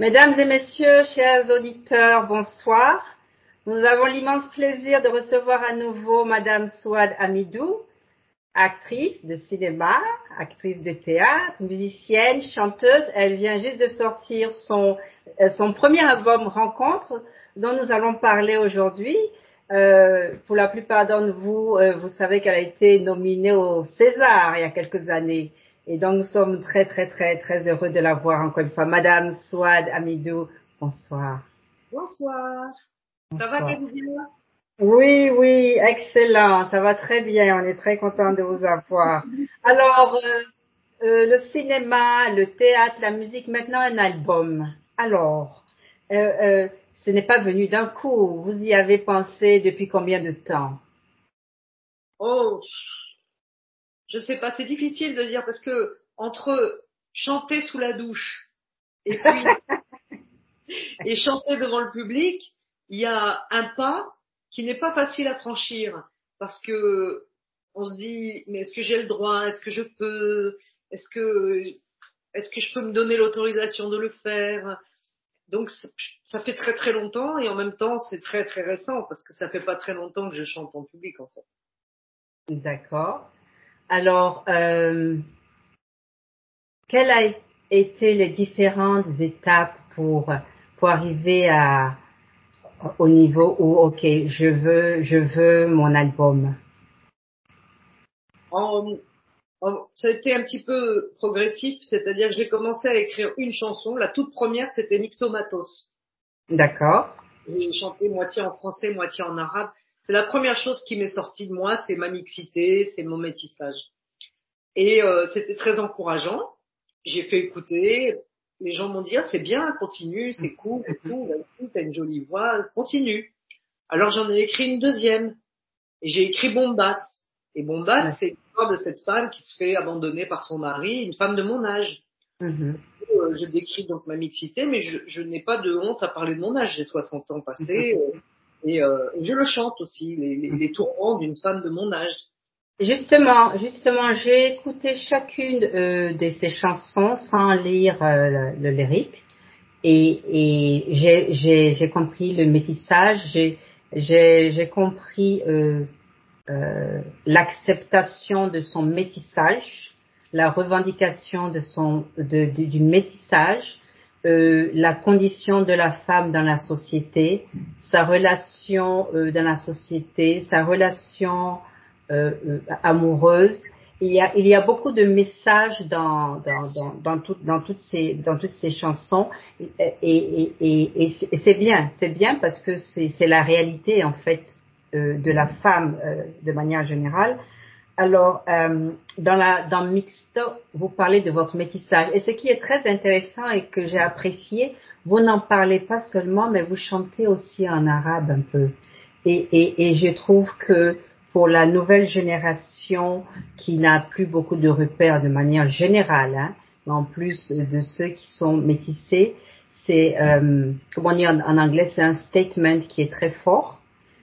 Mesdames et messieurs, chers auditeurs, bonsoir. Nous avons l'immense plaisir de recevoir à nouveau Madame Souad Amidou, actrice de cinéma, actrice de théâtre, musicienne, chanteuse. Elle vient juste de sortir son, euh, son premier album Rencontre, dont nous allons parler aujourd'hui. Euh, pour la plupart d'entre vous, euh, vous savez qu'elle a été nominée au César il y a quelques années. Et donc nous sommes très très très très heureux de la voir encore une fois. Madame Souad Amidou, bonsoir. Bonsoir. Ça va bien Oui, oui, excellent. Ça va très bien. On est très content de vous avoir. Alors, euh, euh, le cinéma, le théâtre, la musique, maintenant un album. Alors, euh, euh, ce n'est pas venu d'un coup. Vous y avez pensé depuis combien de temps? Oh, je sais pas, c'est difficile de dire parce que entre chanter sous la douche et puis et chanter devant le public, il y a un pas qui n'est pas facile à franchir parce que on se dit mais est-ce que j'ai le droit, est-ce que je peux, est-ce que est-ce que je peux me donner l'autorisation de le faire? Donc ça fait très très longtemps et en même temps c'est très très récent parce que ça fait pas très longtemps que je chante en public en fait. D'accord. Alors, euh, quelles ont été les différentes étapes pour, pour arriver à, au niveau où, ok, je veux, je veux mon album? En, en, ça a été un petit peu progressif, c'est-à-dire que j'ai commencé à écrire une chanson. La toute première, c'était Mixtomatos. D'accord. J'ai chanté moitié en français, moitié en arabe. C'est la première chose qui m'est sortie de moi, c'est ma mixité, c'est mon métissage. Et euh, c'était très encourageant. J'ai fait écouter. Les gens m'ont dit ah, c'est bien, continue, c'est cool, et tout. Bah, t'as une jolie voix, continue. Alors j'en ai écrit une deuxième. Et j'ai écrit Bombass. Et Bombass, Ouais. c'est l'histoire de cette femme qui se fait abandonner par son mari, une femme de mon âge. Mhm. Euh, je décris donc ma mixité, mais je, je n'ai pas de honte à parler de mon âge. J'ai 60 ans passés. Et, euh, je le chante aussi, les, les, les tourments d'une femme de mon âge. Justement, justement, j'ai écouté chacune euh, de ces chansons sans lire euh, le, le lyrique et, et j'ai- compris le métissage, j'ai compris euh, euh, l'acceptation de son métissage, la revendication de son de, du métissage, euh, la condition de la femme dans la société, sa relation euh, dans la société, sa relation euh, euh, amoureuse. Il y a il y a beaucoup de messages dans dans dans dans, tout- dans toutes ces dans toutes ces chansons et et et, et c'est- bien c'est bien parce que c'est la réalité en fait euh, de la femme de manière générale. Alors, euh, dans la dans Mixto, vous parlez de votre métissage. Et ce qui est très intéressant et que j'ai apprécié, vous n'en parlez pas seulement, mais vous chantez aussi en arabe un peu. Et, et, et je trouve que pour la nouvelle génération qui n'a plus beaucoup de repères de manière générale, hein, en plus de ceux qui sont métissés, c'est, euh, comment dire en, en anglais, c'est un statement qui est très fort,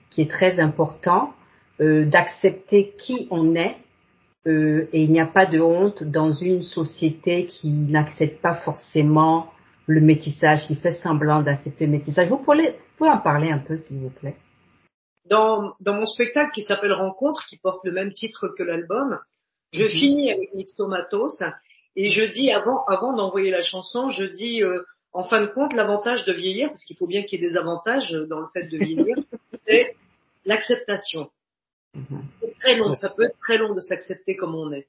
qui est très important euh, d'accepter qui on est euh, et il n'y a pas de honte dans une société qui n'accepte pas forcément le métissage, qui fait semblant d'accepter le métissage. Vous pouvez, vous pouvez en parler un peu, s'il vous plaît. Dans, dans mon spectacle qui s'appelle Rencontre, qui porte le même titre que l'album, je Mhm. finis avec Mixtomatos et je dis avant, avant d'envoyer la chanson, je dis euh, en fin de compte l'avantage de vieillir, parce qu'il faut bien qu'il y ait des avantages dans le fait de vieillir, c'est l'acceptation. Mhm. C'est très long, ça peut être très long de s'accepter comme on est.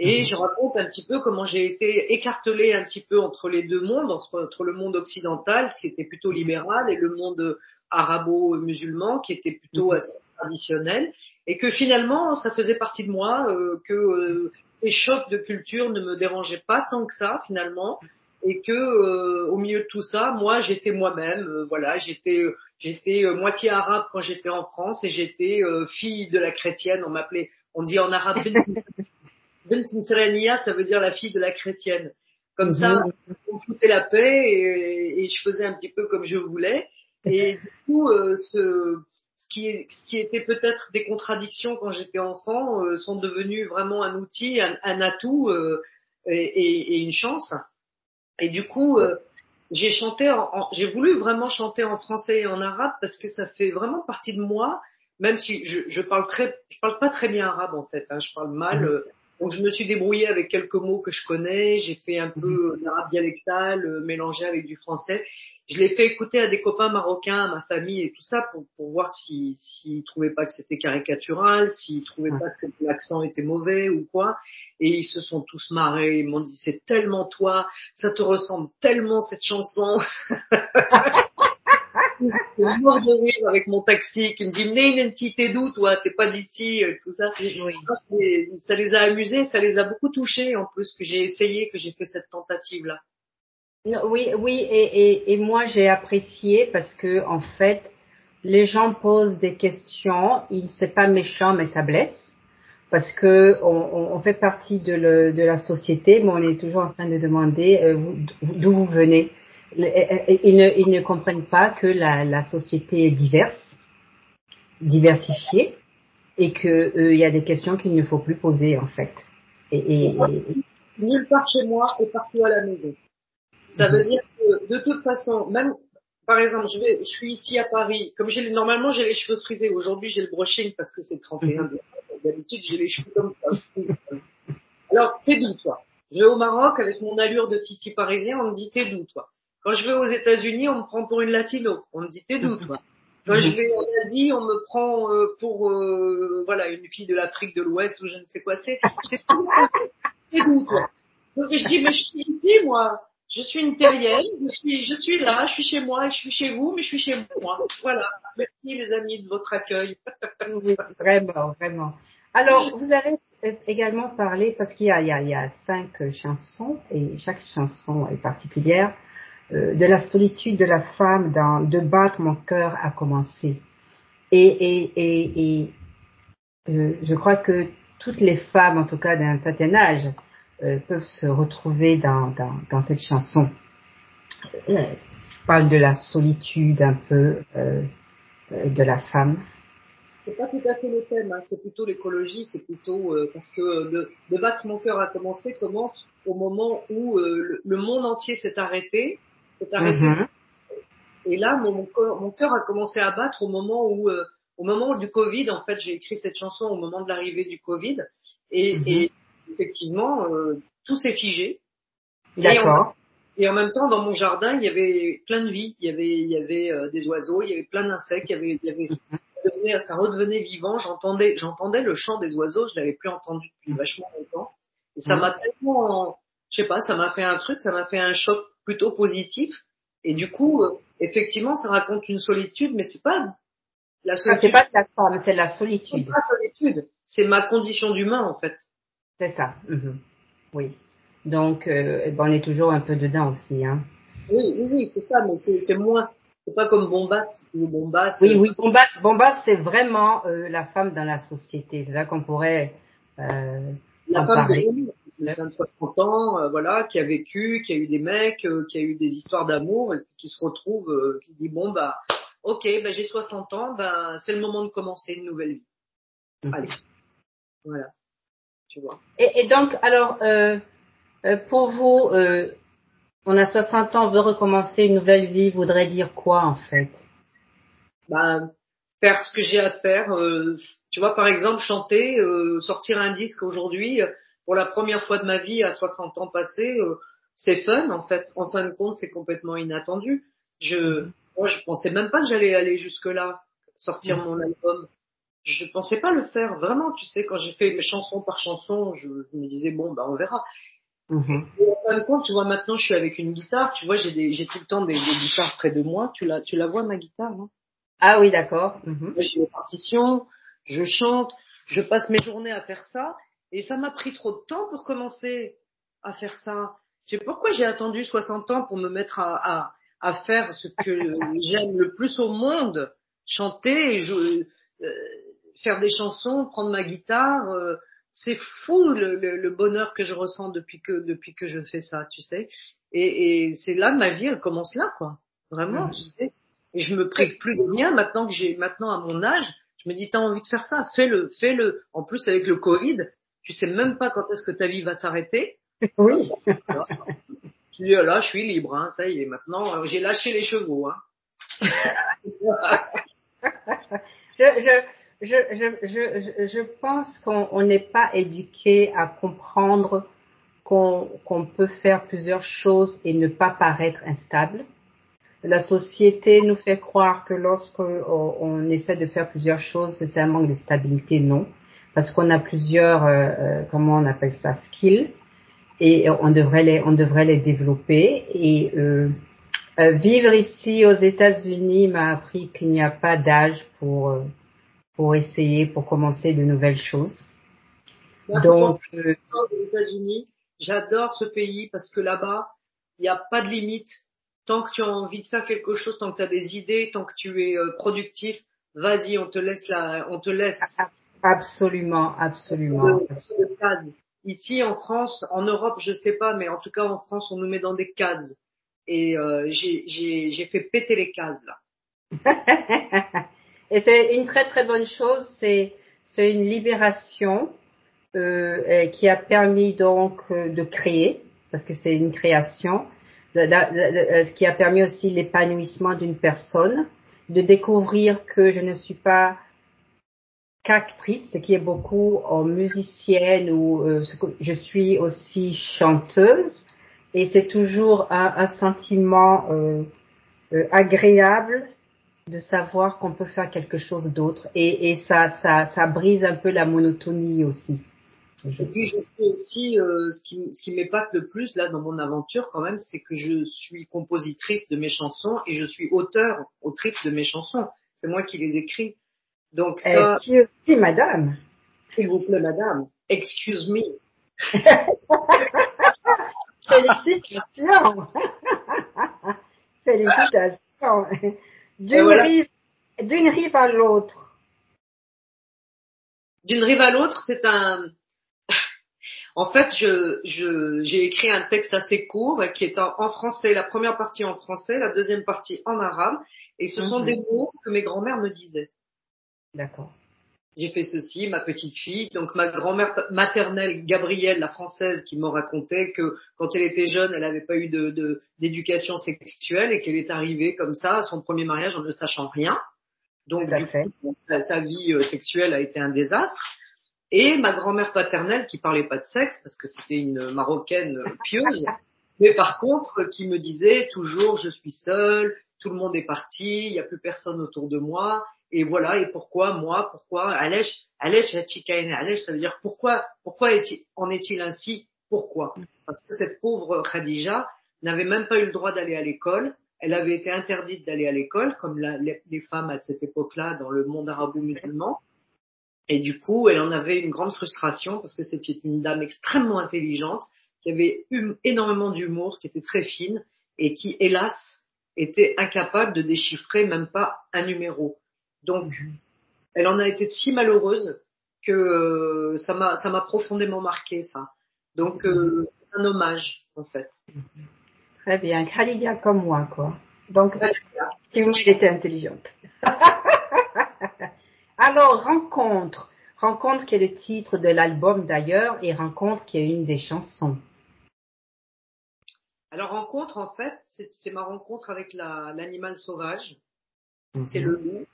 Et je raconte un petit peu comment j'ai été écartelée un petit peu entre les deux mondes, entre, entre le monde occidental qui était plutôt libéral et le monde arabo-musulman qui était plutôt Mhm. assez traditionnel, et que finalement ça faisait partie de moi, euh, que euh, les chocs de culture ne me dérangeaient pas tant que ça finalement, et que euh, au milieu de tout ça, moi j'étais moi-même, euh, voilà, j'étais j'étais euh, moitié arabe quand j'étais en France et j'étais euh, fille de la chrétienne, on m'appelait, on dit en arabe bint ça veut dire la fille de la chrétienne. Comme ça, Mhm. on foutait la paix et, et je faisais un petit peu comme je voulais. Et du coup, euh, ce, ce, qui ce qui était peut-être des contradictions quand j'étais enfant euh, sont devenus vraiment un outil, un, un atout euh, et, et- et une chance. Et du coup, euh, j'ai chanté, en, j'ai voulu vraiment chanter en français et en arabe parce que ça fait vraiment partie de moi, même si je, je parle très, je parle pas très bien arabe en fait, hein, je parle mal. Mhm. Euh, donc je me suis débrouillée avec quelques mots que je connais, j'ai fait un peu mhm. d'arabe dialectal euh, mélangé avec du français. Je l'ai fait écouter à des copains marocains, à ma famille et tout ça pour, pour voir s'ils si, trouvaient pas que c'était caricatural, s'ils trouvaient pas que l'accent était mauvais ou quoi. Et ils se sont tous marrés, ils m'ont dit c'est tellement toi, ça te ressemble tellement cette chanson. je mort de rire avec mon taxi qui me dit une t'es d'où toi? T'es pas d'ici euh, tout ça oui. ça les a amusés ça les a beaucoup touchés en plus que j'ai essayé que j'ai fait cette tentative là oui oui et, et, et moi j'ai apprécié parce que en fait les gens posent des questions il c'est pas méchant mais ça blesse parce que on, on fait partie de, le, de, la société mais on est toujours en train de demander euh, d'où vous venez ils ne, ils ne comprennent pas que la, la société est diverse, diversifiée, et que euh, il y a des questions qu'il ne faut plus poser en fait. Et, et, Nulle part chez moi et partout à la maison. Ça veut dire que de toute façon, même par exemple, je, vais, je suis ici à Paris, comme j'ai normalement j'ai les cheveux frisés. Aujourd'hui j'ai le brushing parce que c'est 31 mhm. D'habitude j'ai les cheveux comme ça. Alors t'es d'où toi? Je vais au Maroc avec mon allure de titi parisien, on me dit t'es d'où toi? Quand je vais aux États-Unis, on me prend pour une latino. On me dit t'es d'où toi? Quand je vais en Asie, on me prend euh, pour euh, voilà une fille de l'Afrique de l'Ouest ou je ne sais quoi c'est. T'es d'où toi? Donc je dis mais je suis ici moi. Je suis une terrienne, je suis, je suis là, je suis chez moi, je suis chez vous, mais je suis chez moi. Voilà. Merci les amis de votre accueil. vraiment, vraiment. Alors, vous avez également parlé, parce qu'il y a, il y a, il y a cinq chansons, et chaque chanson est particulière. Euh, de la solitude de la femme dans De battre mon cœur a commencé. Et, et, et, et euh, je crois que toutes les femmes, en tout cas d'un certain âge, euh, peuvent se retrouver dans, dans, dans cette chanson. Euh, parle de la solitude un peu euh, de la femme. C'est pas tout à fait le thème, hein. c'est plutôt l'écologie, c'est plutôt parce que de, de, battre mon cœur a commencé commence au moment où le, le, monde entier s'est arrêté Mhm. Et là, mon, mon, cœur, a commencé à battre au moment où, euh, au moment du Covid, en fait, j'ai écrit cette chanson au moment de l'arrivée du Covid. Et, et effectivement, euh, tout s'est figé. D'accord. Et, en même temps, dans mon jardin, il y avait plein de vie. Il y avait, il y avait euh, des oiseaux, il y avait plein d'insectes, il y avait, il y avait ça redevenait vivant. J'entendais, j'entendais le chant des oiseaux. Je l'avais plus entendu depuis vachement longtemps. Et ça m'a tellement, je sais pas, ça m'a fait un truc, ça m'a fait un choc plutôt positif. Et du coup, euh, effectivement, ça raconte une solitude, mais c'est pas la solitude. c'est pas la femme, c'est la solitude. C'est pas solitude, c'est ma condition d'humain en fait. C'est ça. Mhm. Oui. Donc, euh, ben, on est toujours un peu dedans aussi, hein. Oui, oui, oui, c'est ça, mais c'est moins. C'est pas comme Bombas, Bombas. Oui, oui, Bombas, Bombas, c'est vraiment euh, la femme dans la société. C'est là qu'on pourrait. Euh, la femme de de 60 ans, euh, voilà, qui a vécu, qui a eu des mecs, euh, qui a eu des histoires d'amour, et qui se retrouve, euh, qui dit bon bah, ok, bah, j'ai 60 ans, ben c'est le moment de commencer une nouvelle vie. Mhm. Allez, voilà, tu vois. Et, et donc alors, pour vous, on a 60 ans, on veut recommencer une nouvelle vie, voudrait dire quoi en fait? Ben faire ce que j'ai à faire. tu vois, par exemple, chanter, sortir un disque aujourd'hui pour la première fois de ma vie à 60 ans passés, euh, c'est fun en fait. En fin de compte, c'est complètement inattendu. Je, moi, je pensais même pas que j'allais aller jusque là, sortir mm. mon album. Je pensais pas le faire vraiment. Tu sais, quand j'ai fait mes chansons par chanson, je, me disais bon, bah on verra. Et en fin de compte, tu vois, maintenant, je suis avec une guitare. Tu vois, j'ai des, j'ai tout le temps des, des, guitares près de moi. Tu la, tu la vois ma guitare, non? Ah oui, d'accord. Mm-hmm. J'ai mes partitions, je chante, je passe mes journées à faire ça. Et ça m'a pris trop de temps pour commencer à faire ça. Je sais pourquoi j'ai attendu 60 ans pour me mettre à, à, à faire ce que j'aime le plus au monde, chanter, jouer, euh, faire des chansons, prendre ma guitare. Euh, c'est fou le, le, bonheur que je ressens depuis que depuis que je fais ça, tu sais. Et, et c'est là ma vie, elle commence là, quoi. Vraiment, mmh. tu sais. Et je me prive plus de rien maintenant que j'ai maintenant à mon âge. Je me dis t'as envie de faire ça, fais-le, fais-le. En plus avec le Covid, tu sais même pas quand est-ce que ta vie va s'arrêter. Oui. Je dis, là, je suis libre, hein, ça y est, maintenant, euh, j'ai lâché les chevaux. Hein. je, je, je, je, je, pense qu'on n'est pas éduqué à comprendre qu'on qu'on peut faire plusieurs choses et ne pas paraître instable. La société nous fait croire que lorsqu'on euh, on essaie de faire plusieurs choses, c'est un manque de stabilité. Non, parce qu'on a plusieurs, euh, euh, comment on appelle ça, skills, et on devrait les, on devrait les développer. Et euh, vivre ici aux États-Unis m'a appris qu'il n'y a pas d'âge pour pour essayer, pour commencer de nouvelles choses. Donc, aux États-Unis, j'adore ce pays parce que là-bas, il n'y a pas de limite tant que tu as envie de faire quelque chose, tant que tu as des idées, tant que tu es euh, productif, vas-y, on te laisse la, on te laisse. Absolument, absolument. Ici en France, en Europe, je sais pas, mais en tout cas en France, on nous met dans des cases. Et euh, j'ai fait péter les cases là. Et c'est une très très bonne chose. C'est c'est une libération euh, qui a permis donc euh, de créer, parce que c'est une création euh, qui a permis aussi l'épanouissement d'une personne, de découvrir que je ne suis pas qu'actrice, ce qui est beaucoup en musicienne ou euh, je suis aussi chanteuse et c'est toujours un, sentiment euh, euh, agréable de savoir qu'on peut faire quelque chose d'autre et, et ça, ça, ça brise un peu la monotonie aussi. Et puis je sais aussi euh, ce qui, ce qui m'épate le plus là dans mon aventure quand même, c'est que je suis compositrice de mes chansons et je suis auteur, autrice de mes chansons. C'est moi qui les écris. Donc ça. Excuse me, madame. S'il vous plaît, madame. Excuse me. Félicitations. Félicitations. D'une rive, d'une rive à l'autre. D'une rive à l'autre, c'est un, en fait, je, je, j'ai écrit un texte assez court qui est en, français, la première partie en français, la deuxième partie en arabe, et ce sont mhm. des mots que mes grands-mères me disaient. D'accord. J'ai fait ceci, ma petite fille, donc ma grand-mère maternelle, Gabrielle, la française, qui me racontait que quand elle était jeune, elle n'avait pas eu de, d'éducation sexuelle et qu'elle est arrivée comme ça à son premier mariage en ne sachant rien. Donc, sa vie euh, sexuelle a été un désastre. Et ma grand-mère paternelle qui parlait pas de sexe parce que c'était une marocaine pieuse, mais par contre qui me disait toujours je suis seule, tout le monde est parti, il n'y a plus personne autour de moi. Et voilà et pourquoi moi pourquoi Alèche Alèche Alèche ça veut dire pourquoi pourquoi en est-il ainsi pourquoi? Parce que cette pauvre Khadija n'avait même pas eu le droit d'aller à l'école. Elle avait été interdite d'aller à l'école comme les femmes à cette époque-là dans le monde arabo-musulman. Et du coup, elle en avait une grande frustration parce que c'était une dame extrêmement intelligente, qui avait eu énormément d'humour, qui était très fine et qui, hélas, était incapable de déchiffrer même pas un numéro. Donc, elle en a été si malheureuse que euh, ça m'a ça m'a profondément marqué ça. Donc euh, c'est un hommage en fait. Très bien, Khalidia comme moi quoi. Donc tu était intelligente. Alors, Rencontre. Rencontre qui est le titre de l'album d'ailleurs et Rencontre qui est une des chansons. Alors, Rencontre, en fait, c'est ma rencontre avec l'animal sauvage. C'est le loup.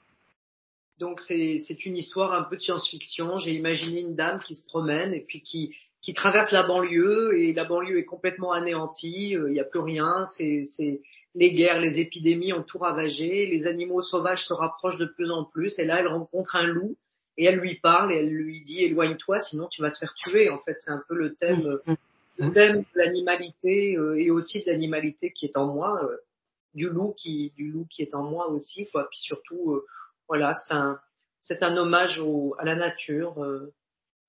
Donc, c'est une histoire un peu de science-fiction. J'ai imaginé une dame qui se promène et puis qui, qui traverse la banlieue et la banlieue est complètement anéantie. Euh, il n'y a plus rien. C'est les guerres, les épidémies ont tout ravagé, les animaux sauvages se rapprochent de plus en plus, et là elle rencontre un loup et elle lui parle et elle lui dit éloigne-toi, sinon tu vas te faire tuer. En fait, c'est un peu le thème, mm. Thème de l'animalité euh, et aussi de l'animalité qui est en moi, euh, du loup qui, du loup qui est en moi aussi, quoi. Puis surtout, euh, voilà, c'est un, c'est un hommage au, à la nature,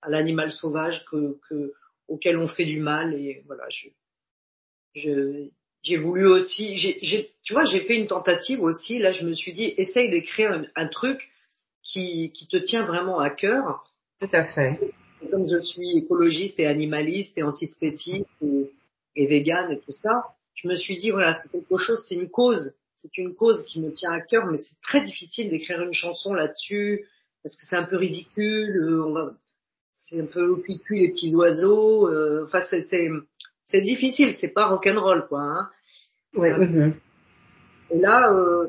à l'animal sauvage que, que, auquel on fait du mal et voilà, je, je j'ai voulu aussi, j'ai, tu vois, j'ai fait une tentative aussi. Là, je me suis dit, essaye d'écrire un, truc qui, qui te tient vraiment à cœur. Tout à fait. Comme je suis écologiste et animaliste et antispéciste et, et végane et tout ça, je me suis dit, voilà, c'est quelque chose, c'est une cause. C'est une cause qui me tient à cœur, mais c'est très difficile d'écrire une chanson là-dessus parce que c'est un peu ridicule. On va, c'est un peu au cul les petits oiseaux. Euh, enfin, c'est, c'est difficile, c'est pas rock'n'roll quoi. Hein. Mhm. Et là, euh,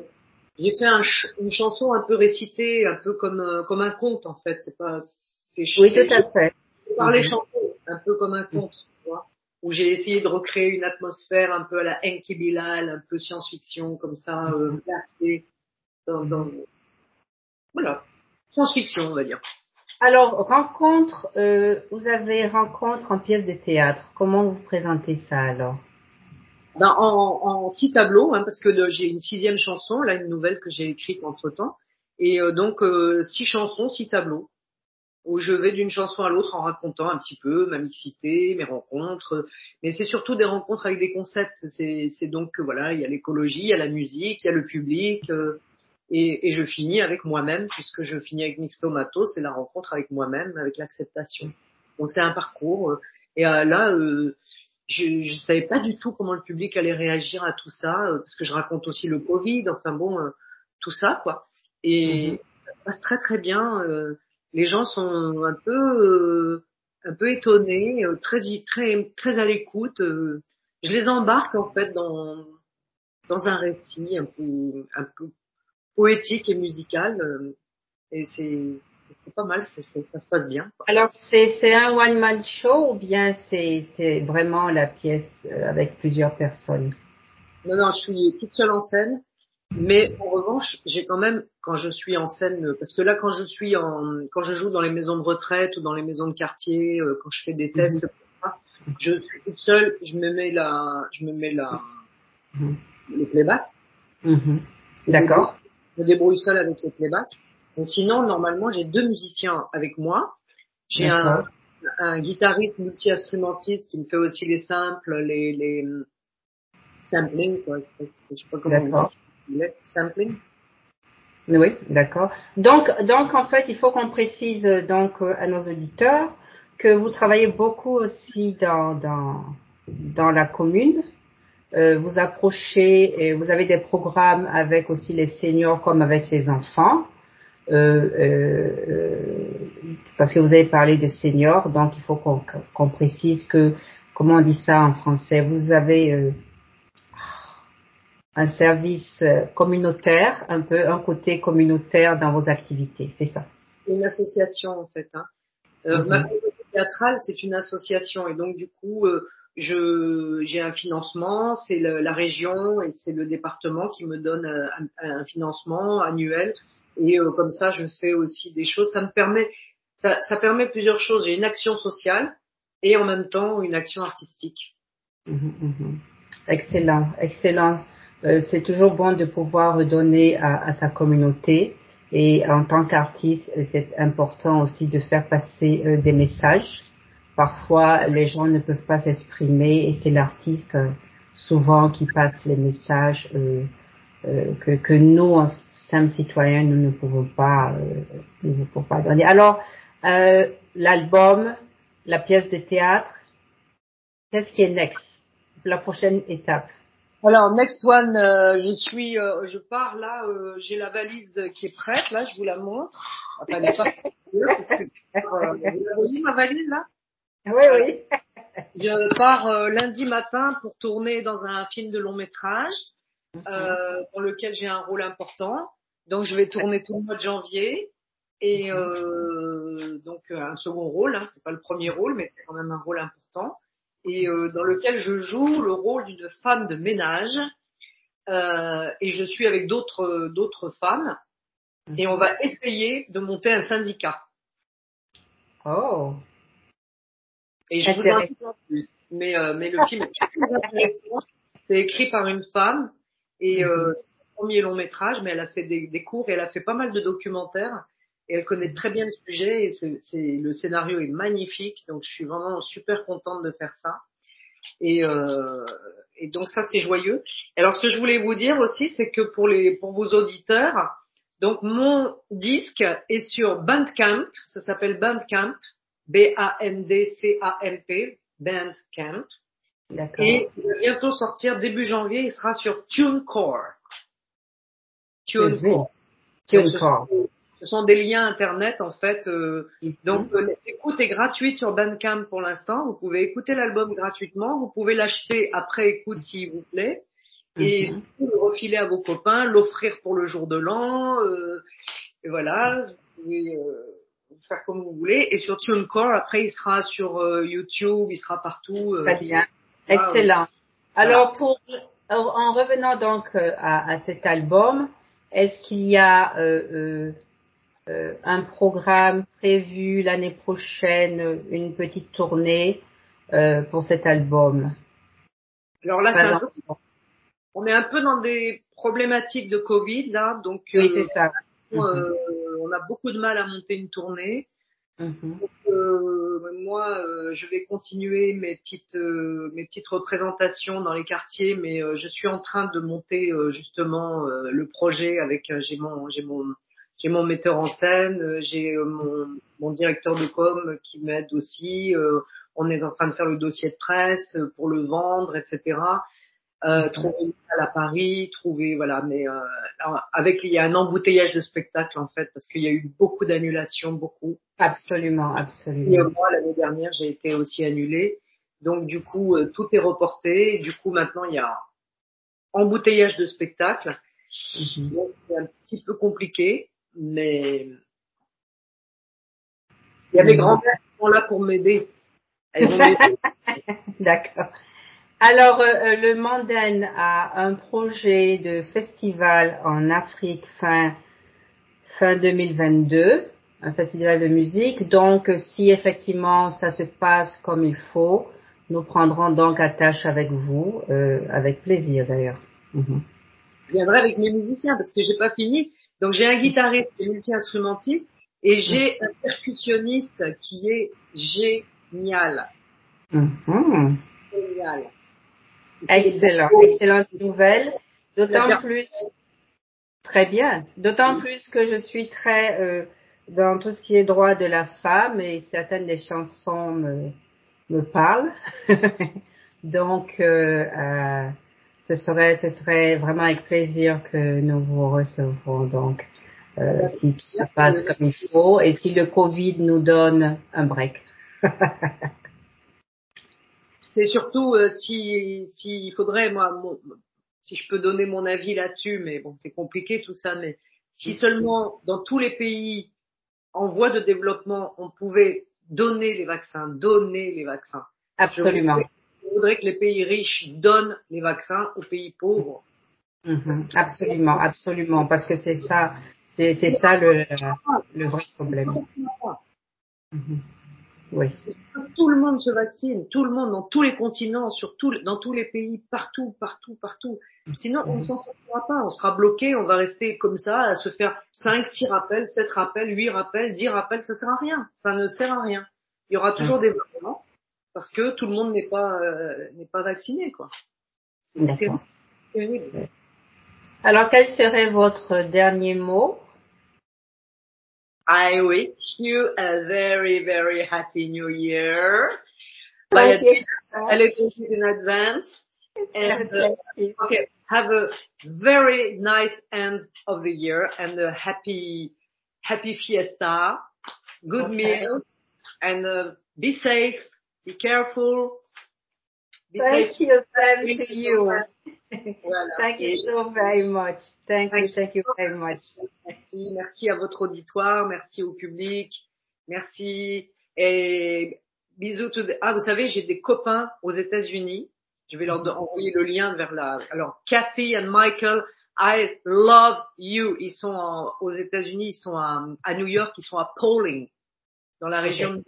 j'ai fait un ch- une chanson un peu récitée, un peu comme euh, comme un conte en fait. C'est pas, c'est Oui, tout à fait. J'ai parlé Mhm. chanter, un peu comme un conte, tu vois, où j'ai essayé de recréer une atmosphère un peu à la Enki Bilal, un peu science-fiction, comme ça, euh, Mhm. placée dans, dans, voilà, science-fiction, on va dire. Alors, rencontre, euh, vous avez rencontre en pièce de théâtre. Comment vous présentez ça alors? Ben, en, en six tableaux, hein, parce que j'ai une sixième chanson, là, une nouvelle que j'ai écrite entre temps, et euh, donc euh, six chansons, six tableaux, où je vais d'une chanson à l'autre en racontant un petit peu ma mixité, mes rencontres, mais c'est surtout des rencontres avec des concepts. C'est, donc voilà, il y a l'écologie, il y a la musique, il y a le public, euh, et, et je finis avec moi-même, puisque je finis avec Mix Tomato, c'est la rencontre avec moi-même, avec l'acceptation. Donc c'est un parcours. euh, et euh, là, euh, je ne savais pas du tout comment le public allait réagir à tout ça, euh, parce que je raconte aussi le Covid, enfin bon, euh, tout ça, quoi. Et Mhm. ça se passe très très bien. euh, les gens sont un peu euh, un peu étonnés, euh, très très très à l'écoute. euh, je les embarque en fait dans dans un récit un peu un peu poétique et musical, euh, et c'est c'est pas mal, c'est- c'est- ça se passe bien. Alors, c'est un one-man show ou bien c'est vraiment la pièce euh, avec plusieurs personnes? Non, non, je suis toute seule en scène. Mais en revanche, j'ai quand même, quand je suis en scène, euh, parce que là, quand je suis en, quand je joue dans les maisons de retraite ou dans les maisons de quartier, euh, quand je fais des tests, etc., je suis toute seule, je me mets la, je me mets la, Mhm. le playback. Mhm. D'accord. Je me débrouille seule avec le playback. Mais sinon, normalement, j'ai deux musiciens avec moi. J'ai un, un guitariste multi-instrumentiste qui me fait aussi les samples, les, les euh, sampling, quoi. Je sais pas comment on dit. Sampling. Oui, d'accord. Donc, donc en fait, il faut qu'on précise donc euh, à nos auditeurs que vous travaillez beaucoup aussi dans dans dans la commune. Euh, vous approchez et vous avez des programmes avec aussi les seniors comme avec les enfants. Euh, euh, parce que vous avez parlé des seniors, donc il faut qu'on précise que comment on dit ça en français. Vous avez euh, un service communautaire, un peu un côté communautaire dans vos activités, c'est ça? C'est une association en fait. Hein. Euh, Mhm. Ma communauté théâtrale, c'est une association et donc du coup, euh, je j'ai un financement, c'est la région et c'est le département qui me donne un, un financement annuel et euh, comme ça, je fais aussi des choses. Ça me permet, ça, ça permet plusieurs choses. J'ai une action sociale et en même temps une action artistique. Mhm, mhm. Excellent, excellent. Euh, c'est toujours bon de pouvoir donner à, à sa communauté et en tant qu'artiste, c'est important aussi de faire passer euh, des messages. Parfois, les gens ne peuvent pas s'exprimer et c'est l'artiste euh, souvent qui passe les messages euh, euh, que, que nous, simples citoyens, nous ne pouvons pas, euh, nous ne pouvons pas donner. Alors, euh, l'album, la pièce de théâtre, qu'est-ce qui est next? La prochaine étape Alors next one, euh, je suis, euh, je pars là, euh, j'ai la valise qui est prête. Là, je vous la montre. Enfin, elle est pas prête, parce que, vous la voyez ma valise là? Oui, oui. Je pars lundi matin pour tourner dans un film de long métrage euh, dans lequel j'ai un rôle important. Donc je vais tourner tout le mois de janvier et euh, donc euh, un second rôle. Hein, c'est pas le premier rôle, mais c'est quand même un rôle important et euh, dans lequel je joue le rôle d'une femme de ménage euh, et je suis avec d'autres d'autres femmes et on va essayer de monter un syndicat. Oh, Et je vous en dis pas plus. Mais, euh, mais le film est très intéressant. C'est écrit par une femme et euh, son premier long métrage, mais elle a fait des, des cours et elle a fait pas mal de documentaires et elle connaît très bien le sujet et c'est, le scénario est magnifique. Donc je suis vraiment super contente de faire ça. Et, euh, et donc ça c'est joyeux. Alors ce que je voulais vous dire aussi, c'est que pour les pour vos auditeurs, donc mon disque est sur Bandcamp, ça s'appelle Bandcamp, B-A-N-D-C-A-M-P, Bandcamp. Et il va bientôt sortir début janvier, il sera sur TuneCore. Oui. TuneCore. Tu Donc, as ce Ce sont des liens internet en fait. Euh, mhm. Donc euh, l'écoute est gratuite sur Bandcamp pour l'instant. Vous pouvez écouter l'album gratuitement. Vous pouvez l'acheter après écoute s'il vous plaît et mhm. le refiler à vos copains, l'offrir pour le jour de l'an. Euh, et voilà, vous pouvez euh, faire comme vous voulez. Et sur TuneCore, après, il sera sur euh, YouTube, il sera partout. Euh, Très bien, excellent. Alors, pour, en revenant donc à, à cet album, est-ce qu'il y a un programme prévu l'année prochaine, une petite tournée pour cet album? Alors là, on est un peu dans des problématiques de Covid là, donc oui, ça. Euh, mhm. on a beaucoup de mal à monter une tournée. Mhm. Donc, euh, moi, euh, je vais continuer mes petites mes petites représentations dans les quartiers, mais je suis en train de monter justement le projet avec j'ai mon j'ai mon j'ai mon metteur en scène, j'ai mon directeur de com qui m'aide aussi. on est en train de faire le dossier de presse pour le vendre, etc euh, trouver une salle à Paris, trouver voilà, mais euh, avec il y a un embouteillage de spectacles en fait parce qu'il y a eu beaucoup d'annulations, beaucoup. Absolument, absolument. Et moi l'année dernière j'ai été aussi annulée, donc du coup euh, tout est reporté. Du coup maintenant il y a embouteillage de spectacles, mm donc c'est un petit peu compliqué, mais il y a mes mhm. grands-mères qui sont là pour m'aider. D'accord. Alors, euh, euh, le Manden a un projet de festival en Afrique fin, fin 2022, un festival de musique. Donc, si effectivement ça se passe comme il faut, nous prendrons donc attache avec vous, euh, avec plaisir d'ailleurs. Mhm. Je viendrai avec mes musiciens parce que j'ai pas fini. Donc, j'ai un guitariste et multi-instrumentiste et j'ai un percussionniste qui est génial. Mhm. Génial. Excellent, excellente nouvelle. D'autant plus, très bien. D'autant plus que je suis très euh, dans tout ce qui est droit de la femme et certaines des chansons me, me parlent. Donc, euh, euh, ce serait, ce serait vraiment avec plaisir que nous vous recevrons. Donc, euh, si tout se passe comme il faut et si le Covid nous donne un break. c'est surtout euh, si s'il faudrait moi si je peux donner mon avis là-dessus, mais bon c'est compliqué tout ça, mais si seulement dans tous les pays en voie de développement on pouvait donner les vaccins, donner les vaccins. Absolument. Je voudrais, que les pays riches donnent les vaccins aux pays pauvres. Mm-hmm. Absolument, absolument, parce que c'est ça, c'est ça le, le vrai problème. Oui. Tout le monde se vaccine, tout le monde dans tous les continents, sur dans tous les pays, partout, partout, partout. Sinon, on ne s'en sortira pas, on sera bloqué, on va rester comme ça à se faire 5, 6 rappels, 7 rappels, 8 rappels, 10 rappels, ça sert à rien. Ça ne sert à rien. Il y aura toujours des variants parce que tout le monde n'est pas euh, n'est pas vacciné quoi. D'accord. Alors quel serait votre dernier mot? I wish you a very, very happy new year. Thank you. a little bit in advance. And uh, okay, have a very nice end of the year and a happy, happy fiesta, good okay. meal, and uh, be safe, be careful. Be Thank safe. you, thank you. Thank you so very much. Thank you, thank you very much. Merci, merci à votre auditoire, merci au public, merci et bisous. To Ah, vous savez, j'ai des copains aux États-Unis. Je vais leur envoyer le lien vers la. Alors, Kathy and Michael, I love you. Ils sont aux États-Unis, ils sont à, à, New York, ils sont à Pauling, dans la région de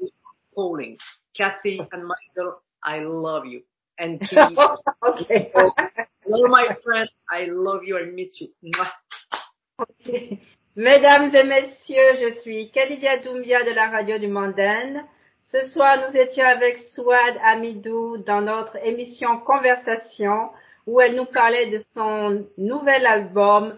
Pauling. Kathy and Michael, I love you. And okay. Hello, my friend. I love you. I miss you. Okay. Mesdames et messieurs, je suis Khadija Doumbia de la radio du Mandaine. Ce soir, nous étions avec Souad Amidou dans notre émission Conversation où elle nous parlait de son nouvel album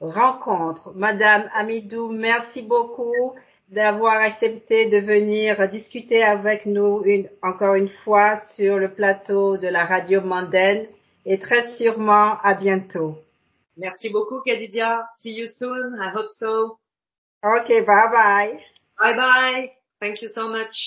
Rencontre. Madame Amidou, merci beaucoup d'avoir accepté de venir discuter avec nous une, encore une fois sur le plateau de la radio Mandaine et très sûrement à bientôt. Merci beaucoup, Kadidia. See you soon. I hope so. Okay, bye bye. Bye bye. Thank you so much.